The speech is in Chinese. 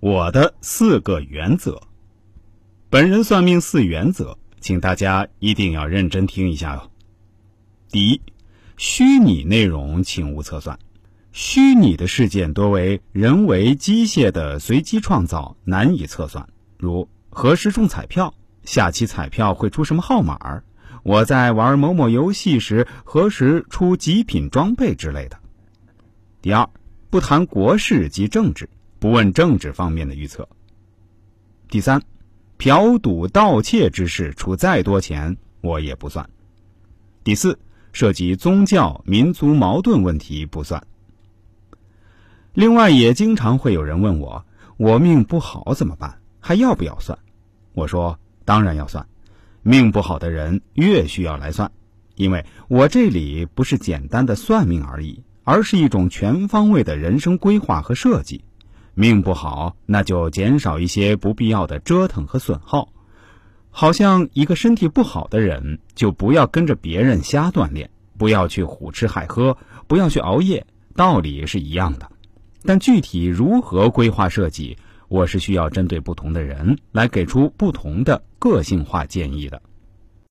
我的四个原则。本人算命四原则，请大家一定要认真听一下哦。第一，虚拟内容请勿测算。虚拟的事件多为人为机械的随机创造，难以测算。如何时中彩票，下期彩票会出什么号码？我在玩某某游戏时何时出极品装备之类的。第二，不谈国事及政治，不问政治方面的预测。第三，嫖赌盗窃之事出再多钱我也不算。第四，涉及宗教、民族矛盾问题不算。另外，也经常会有人问我：“我命不好怎么办？还要不要算？”我说：“当然要算。命不好的人越需要来算，因为我这里不是简单的算命而已，而是一种全方位的人生规划和设计。命不好，那就减少一些不必要的折腾和损耗。好像一个身体不好的人，就不要跟着别人瞎锻炼，不要去胡吃海喝，不要去熬夜，道理是一样的。”但具体如何规划设计，我是需要针对不同的人来给出不同的个性化建议的。